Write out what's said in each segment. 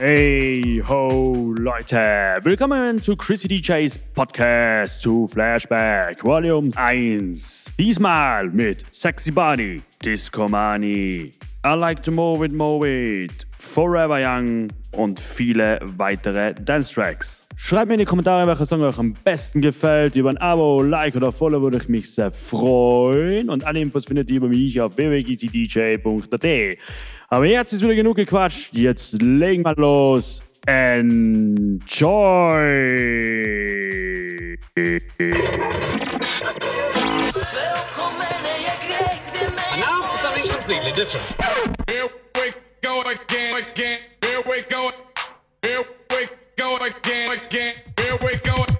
Hey ho Leute, willkommen zu Chrissy DJs Podcast zu Flashback Volume 1. Diesmal mit Sexy Body, Disco Money, I Like to Move It Move It, Forever Young und viele weitere Dance Tracks. Schreibt mir in die Kommentare, welcher Song euch am besten gefällt. Über ein Abo, Like oder Follow würde ich mich sehr freuen. Und alle Infos findet ihr über mich auf www.dj.at. Aber jetzt ist wieder genug gequatscht. Jetzt legen wir los. Enjoy! Now something completely different. Here we go again, again. Here we go. Go again, again. Here we go.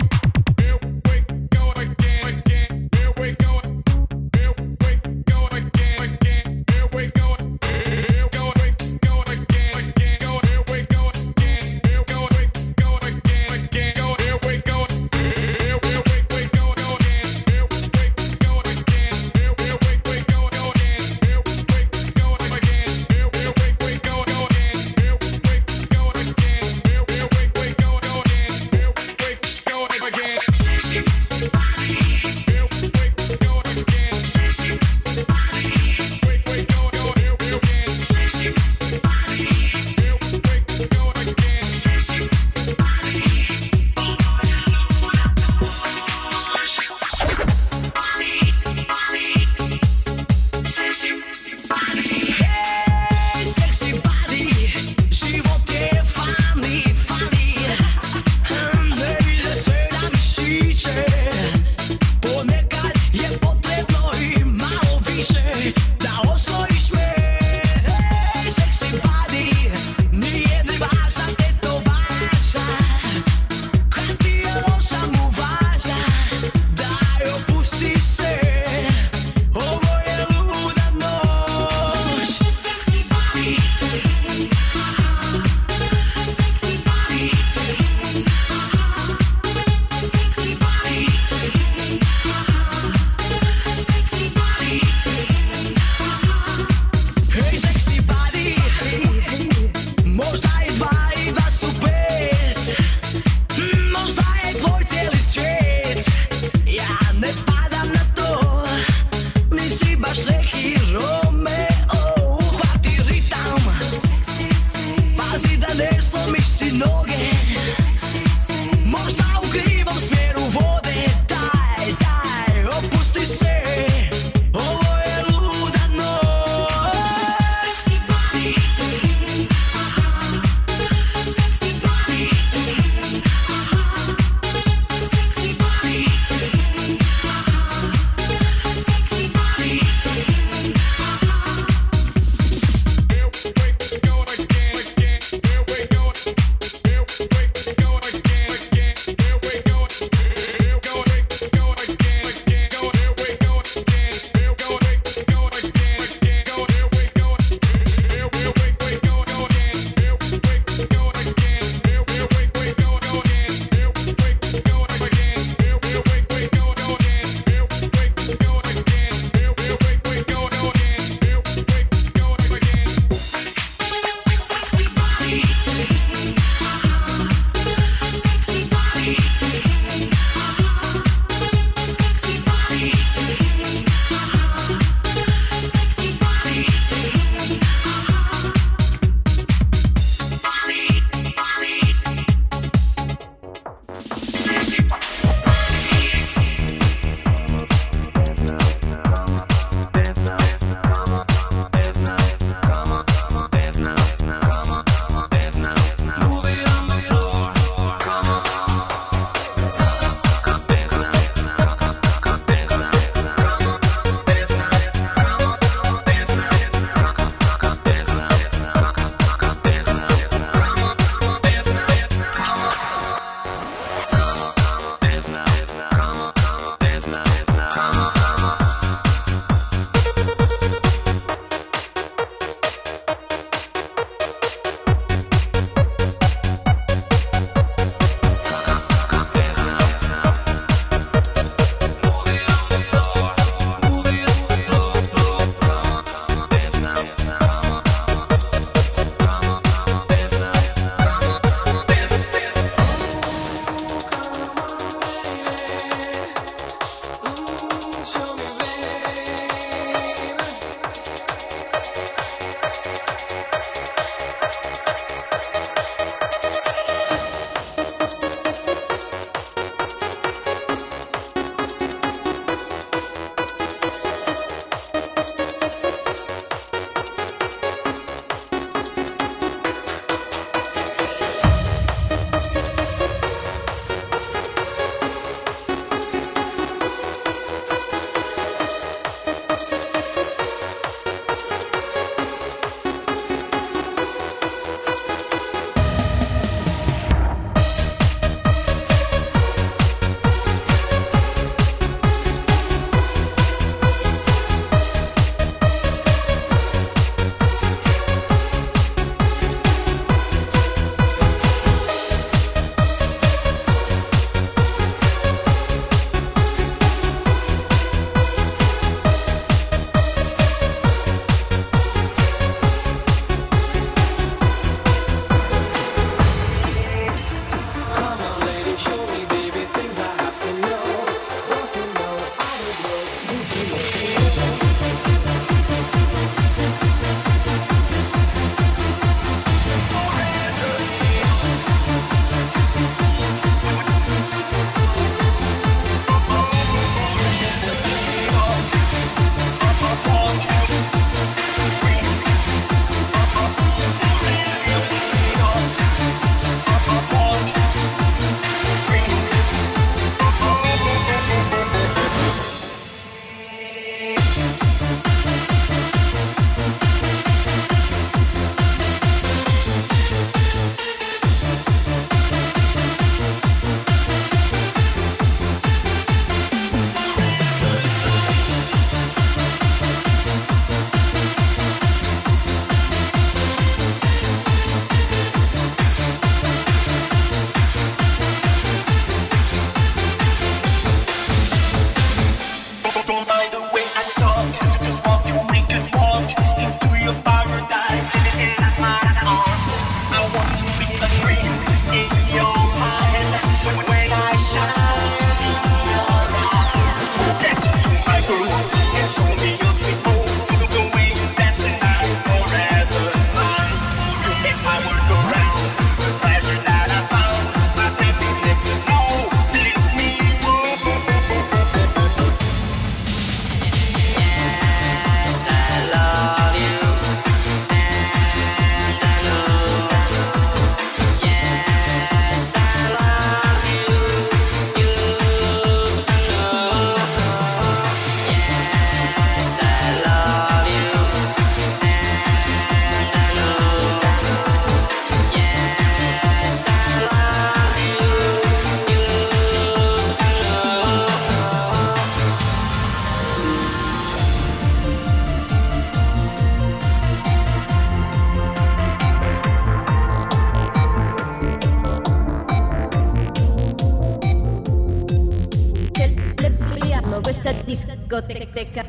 questa discoteca,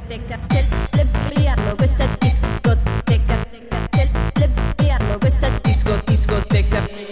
celebriamo questa discoteca, celebriamo questa disco, discoteca.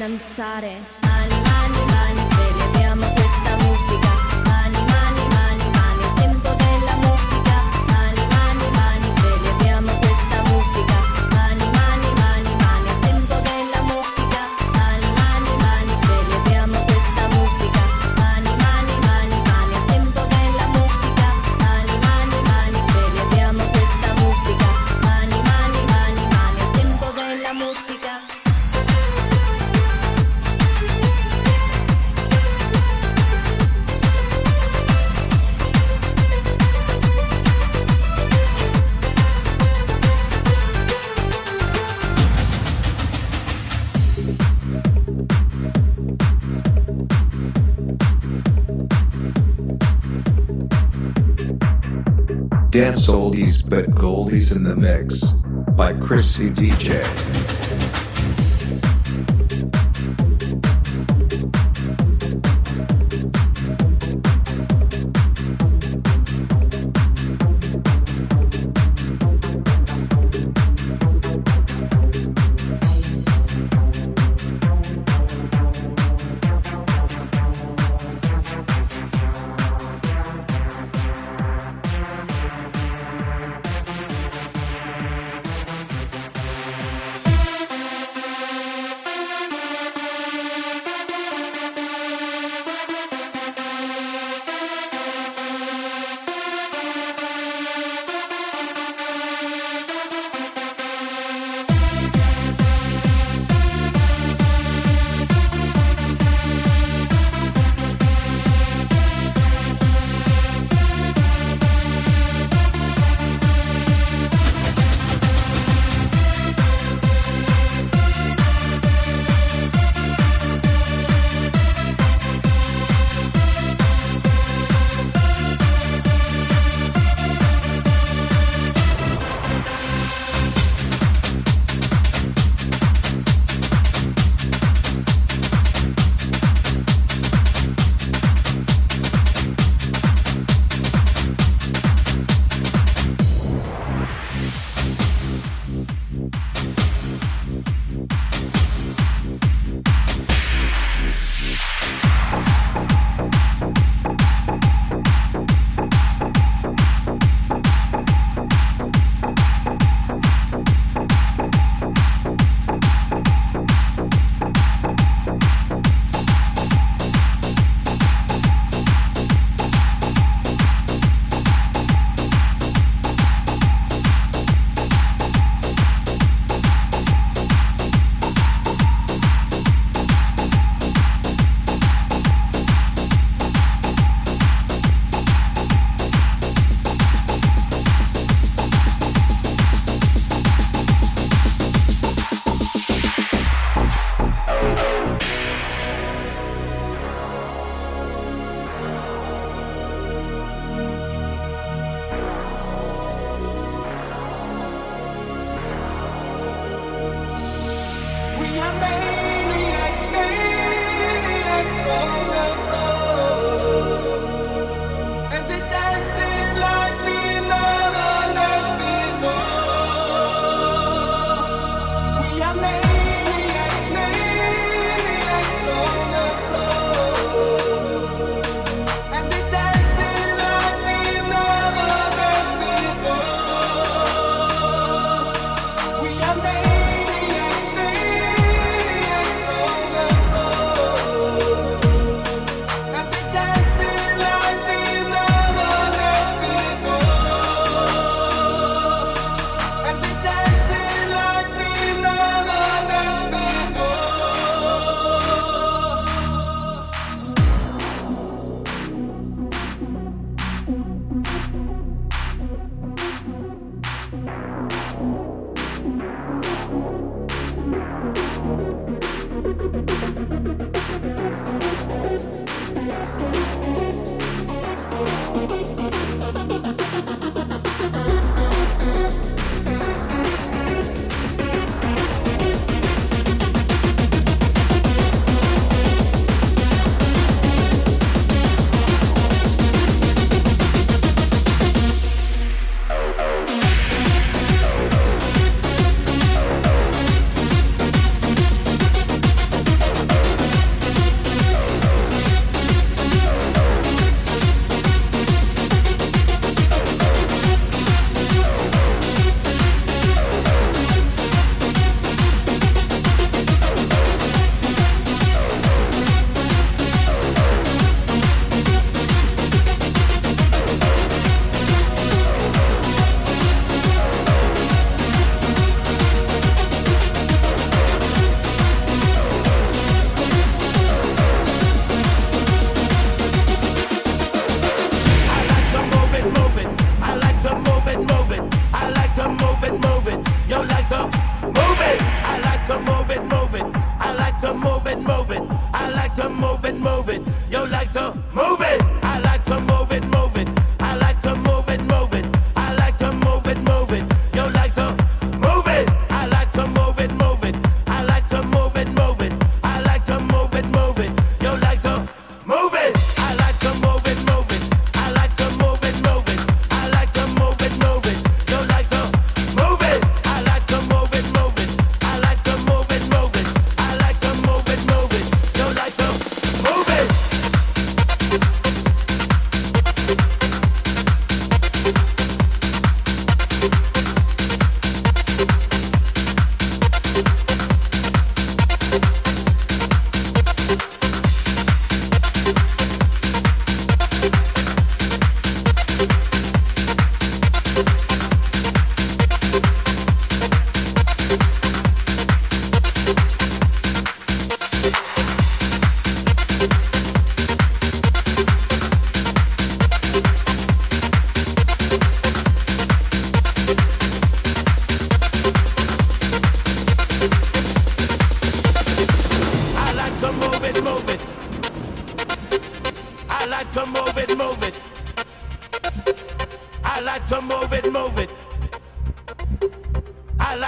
danzare. Mani, mani, mani, ce questa musica. dance oldies but goldies in the mix by Chrissy DJ.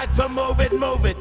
Like to move it, move it.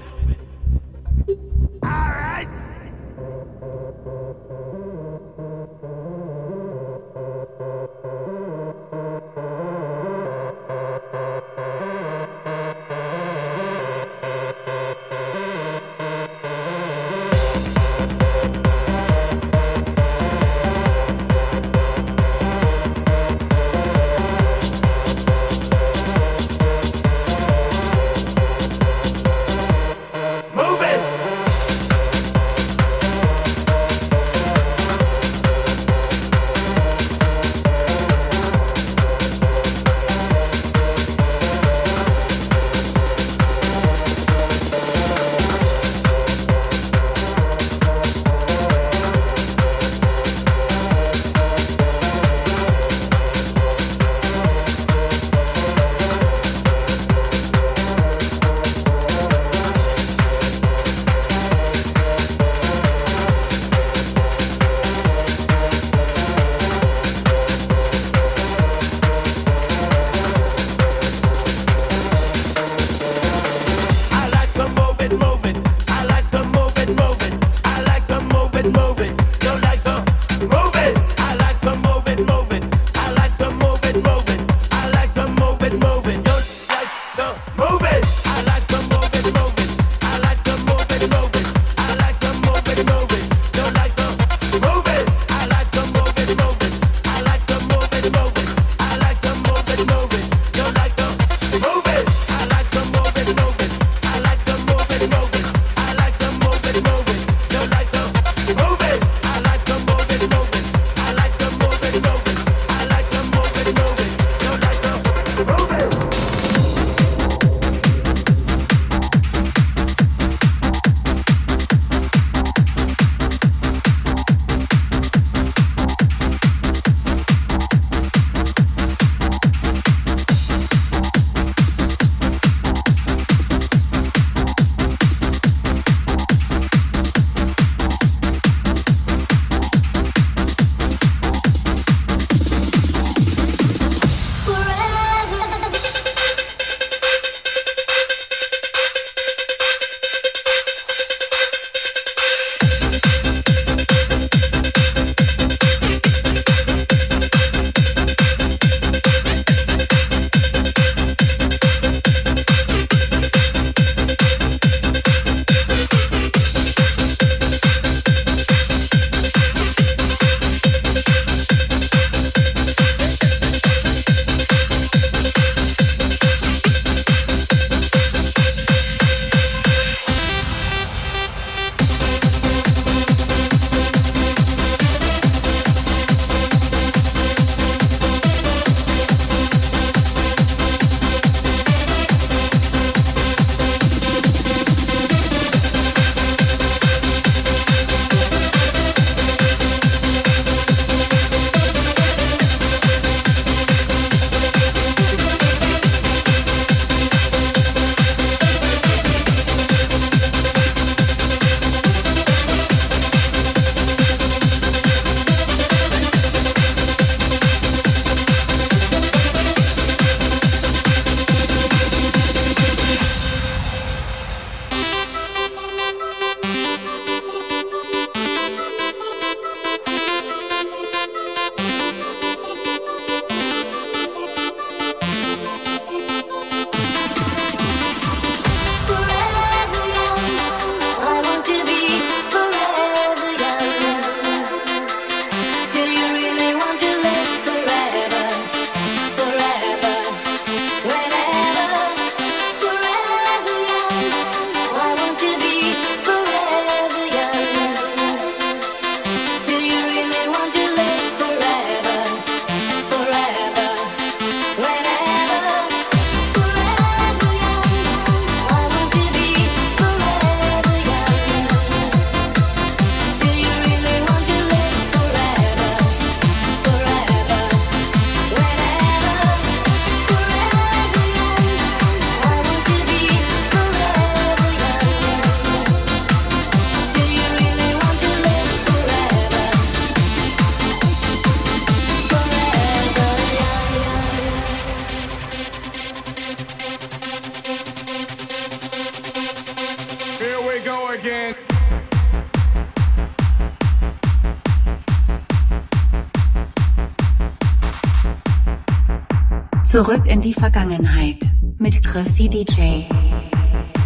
Zurück in die Vergangenheit mit Chrissy DJ.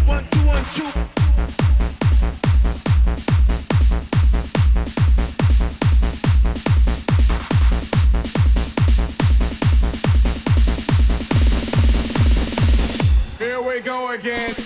One, two, one, two. again.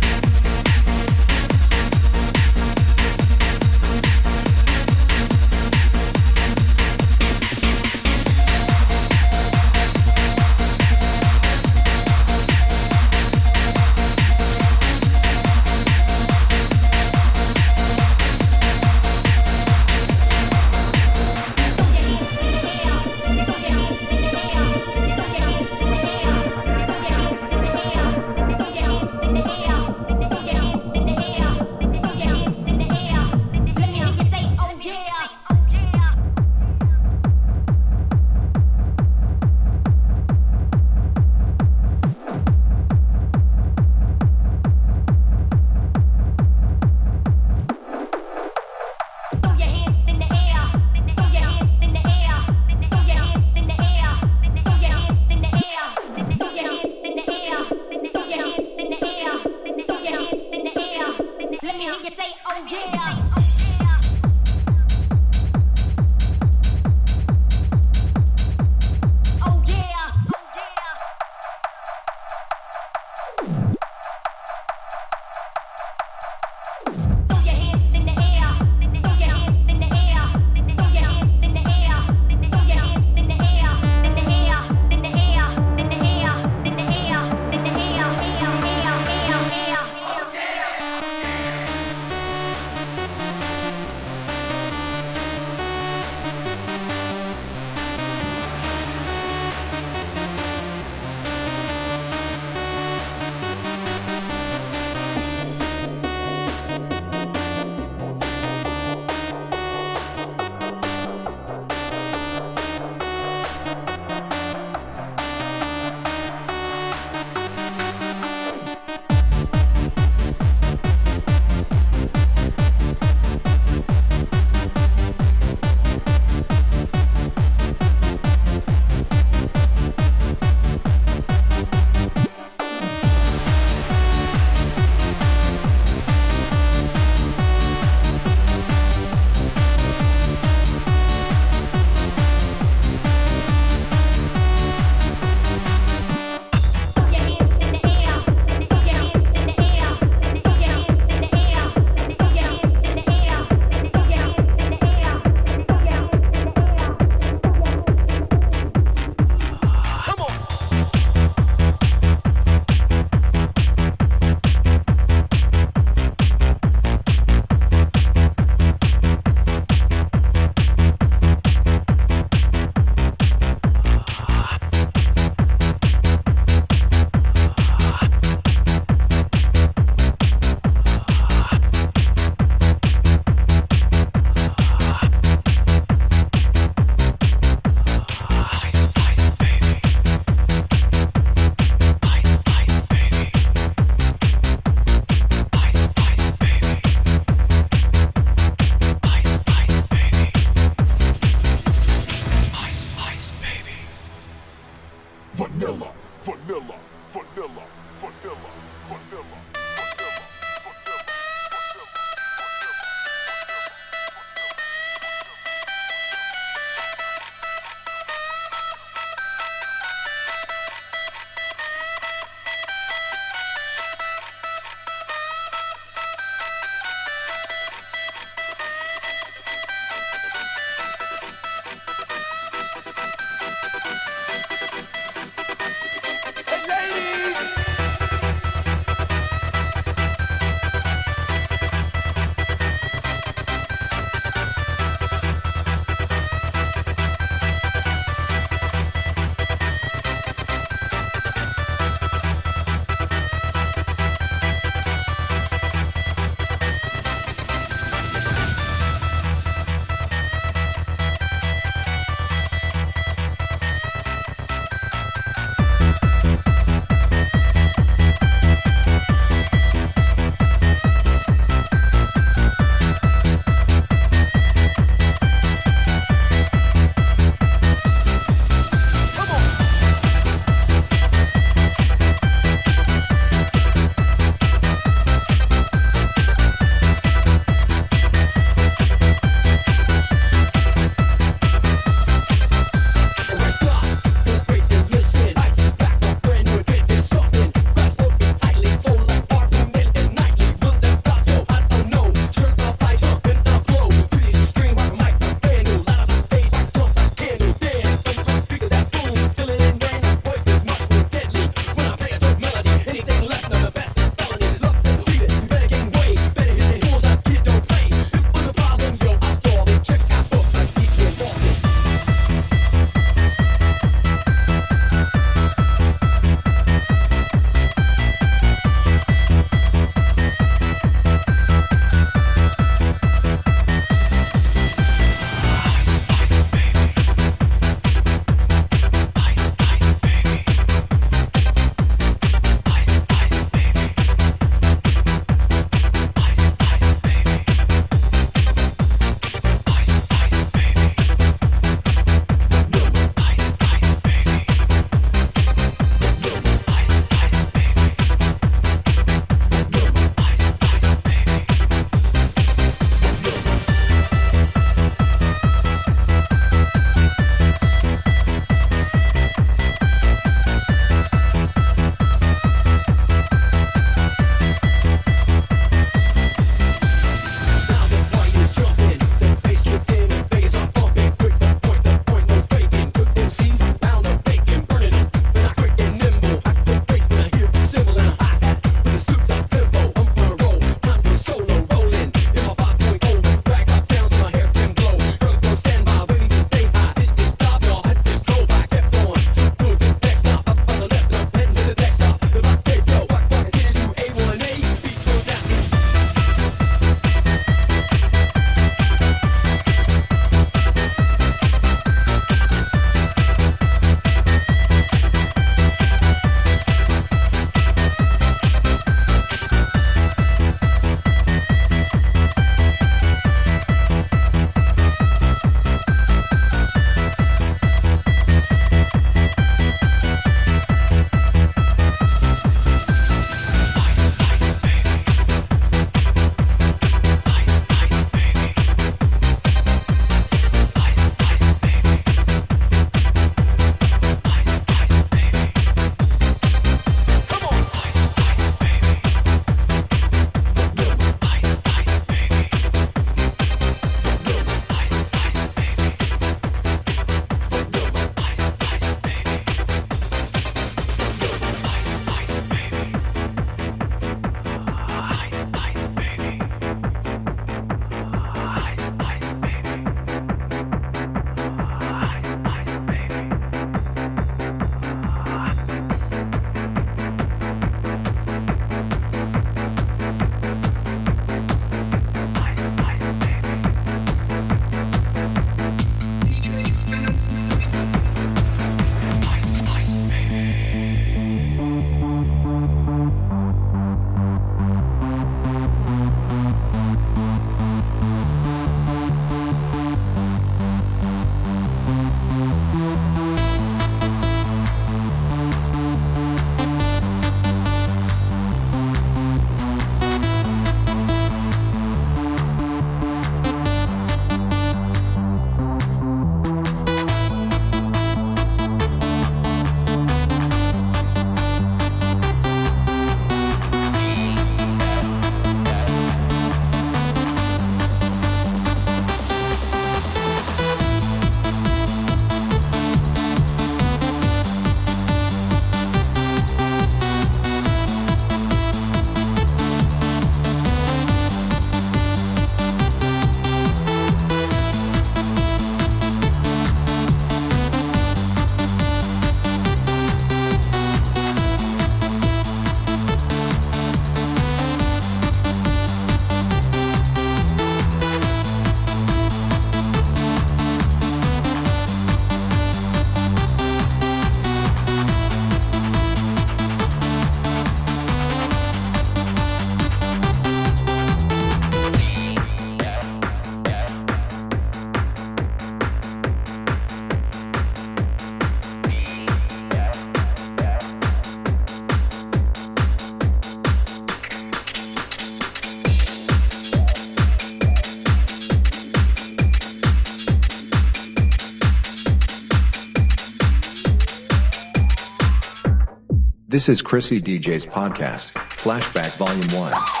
This is Chrissy DJ's podcast, Flashback Volume 1.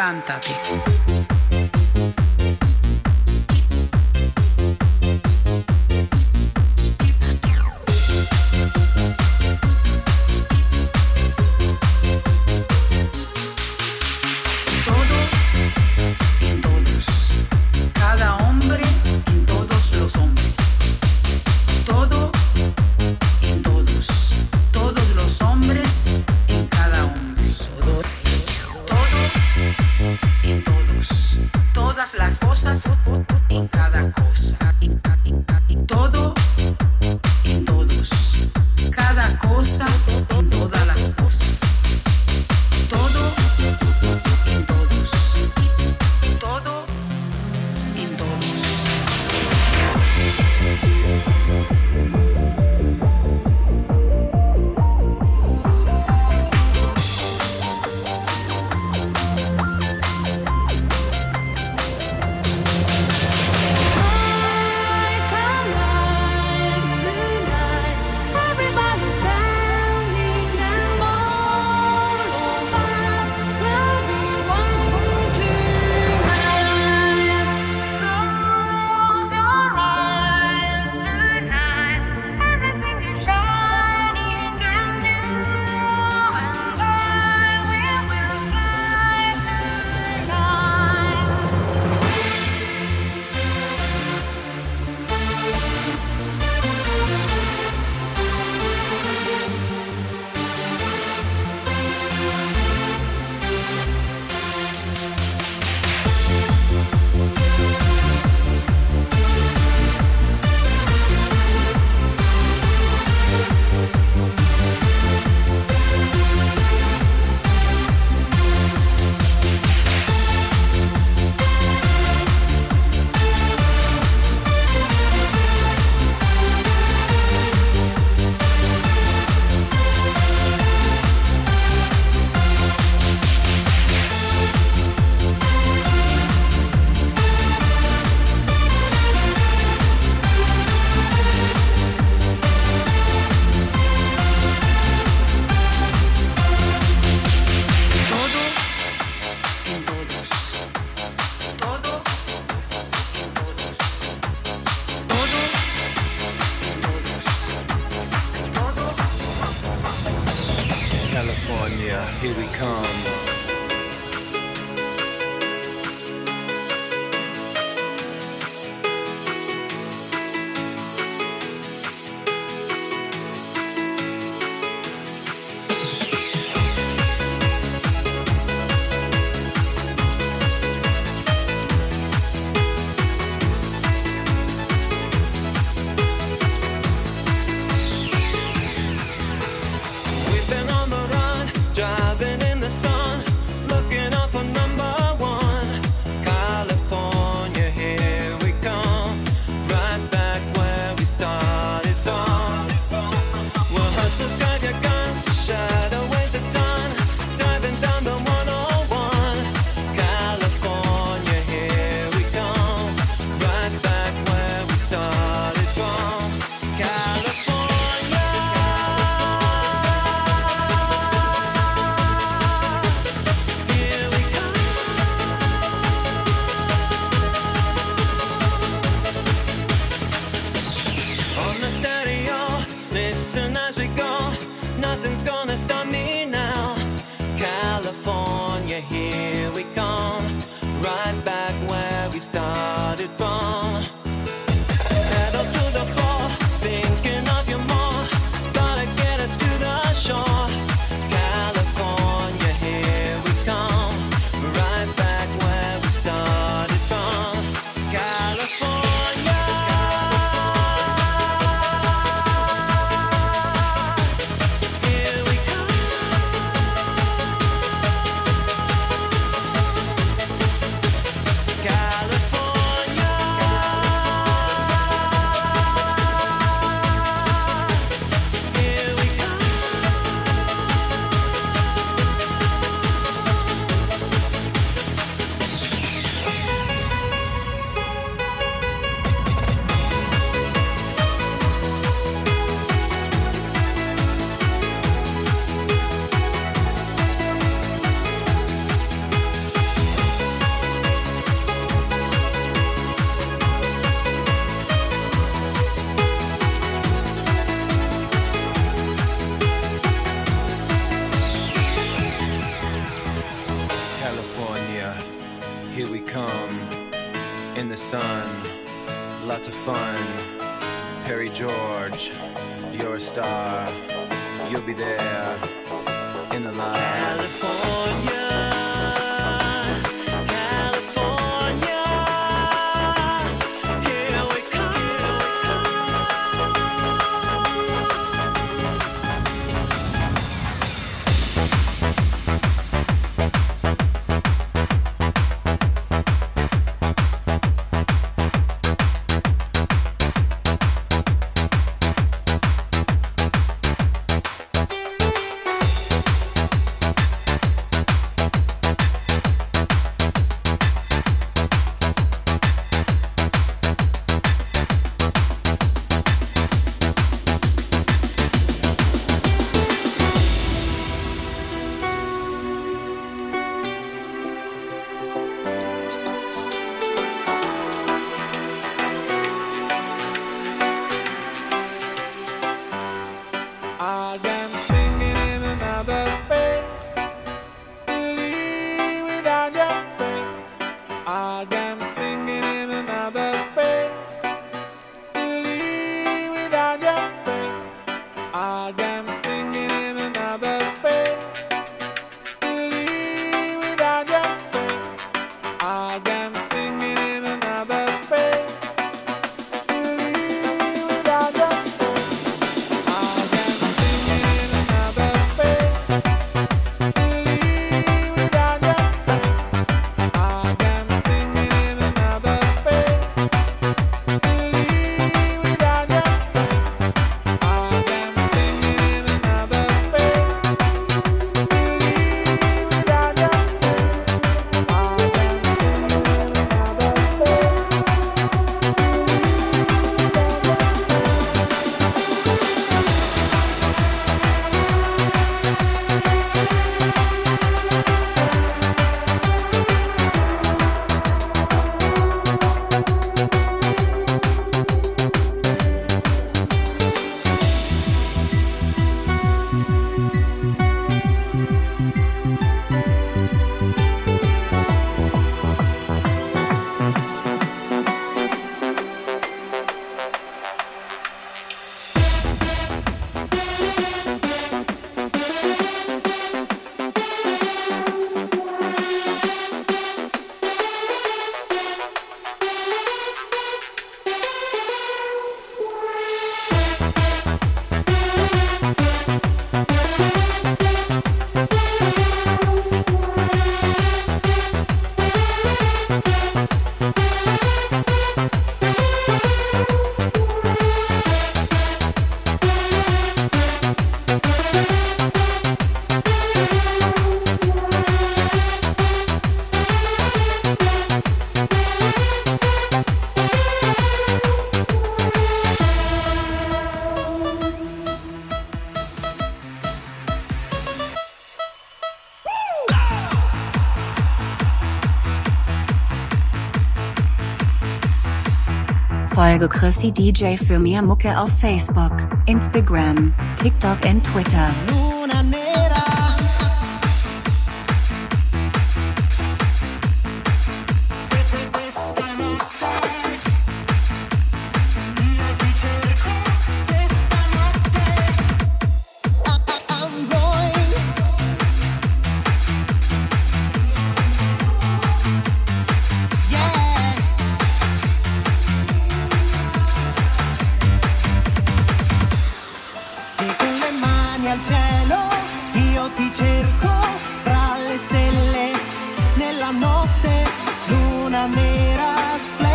Levántate. des temps. Folge Chrissy DJ für mehr Mucke auf Facebook, Instagram, TikTok und Twitter. la notte, luna nera splendida.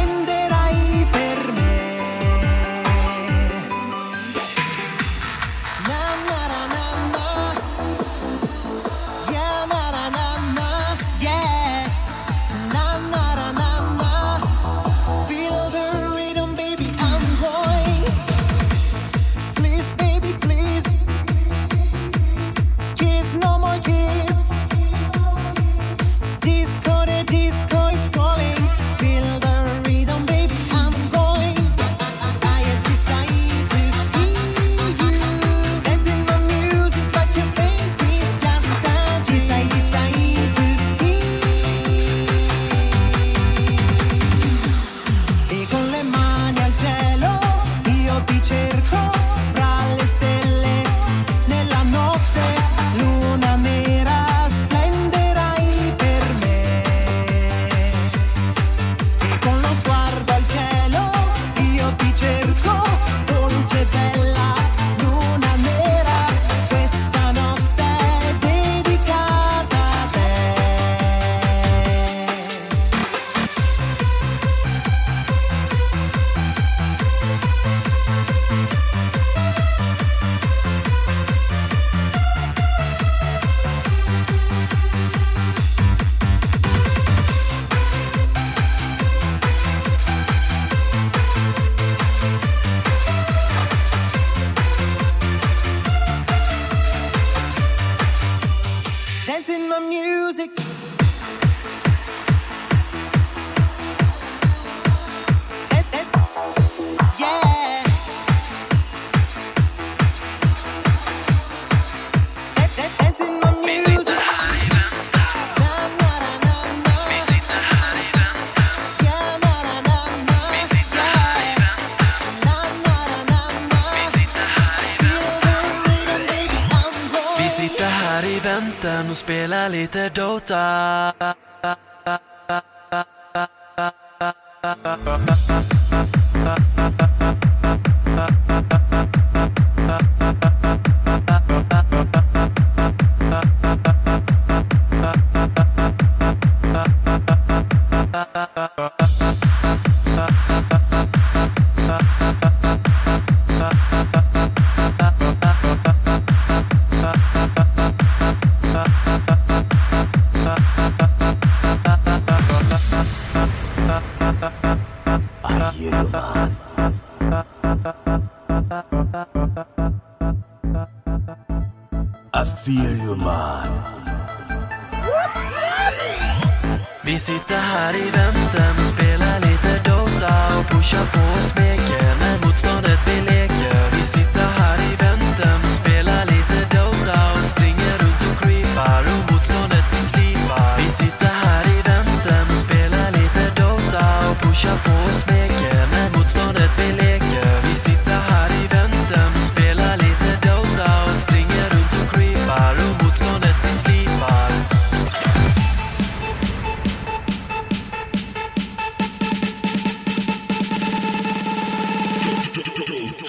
spela lite Dota.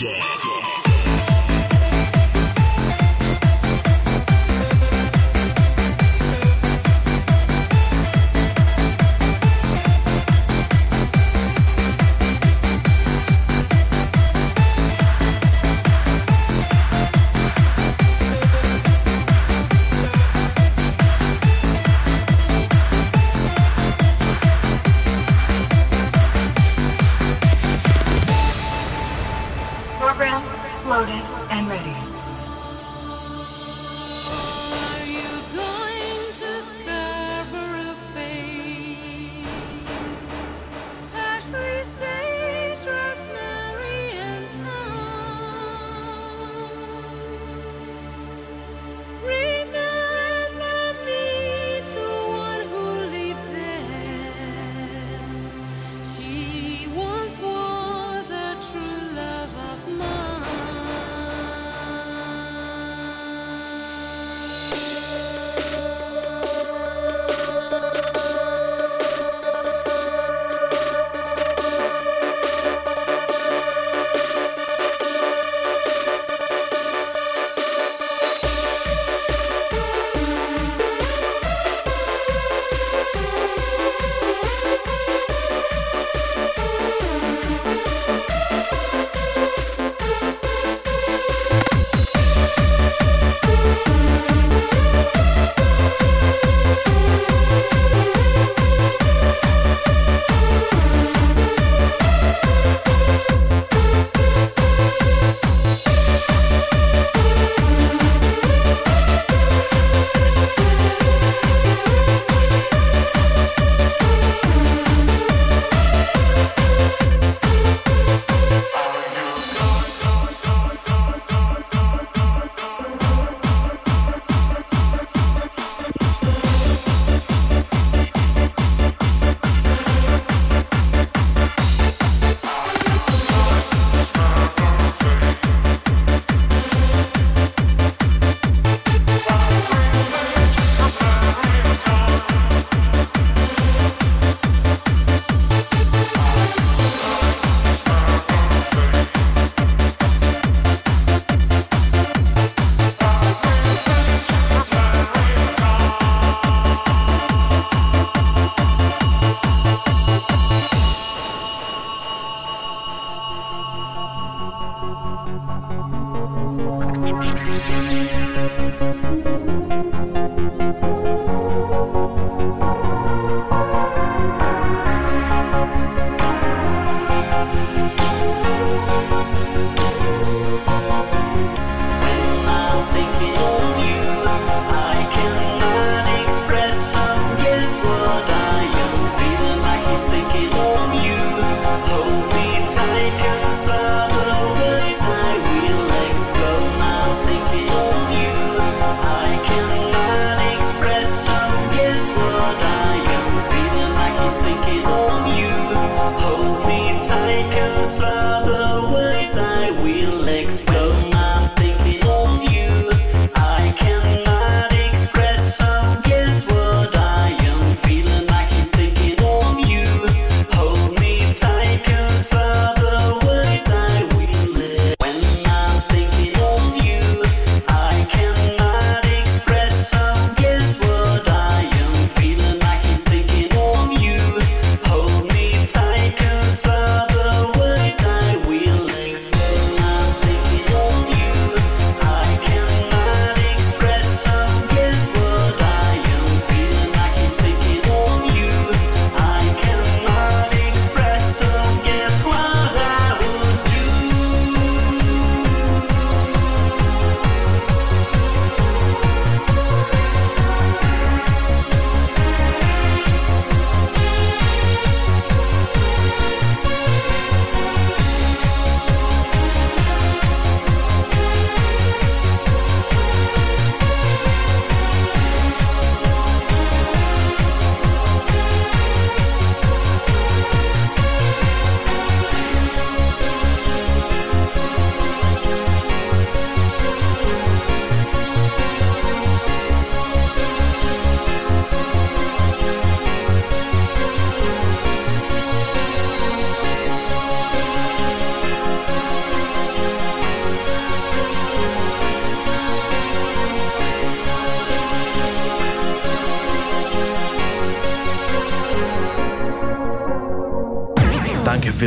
Jack.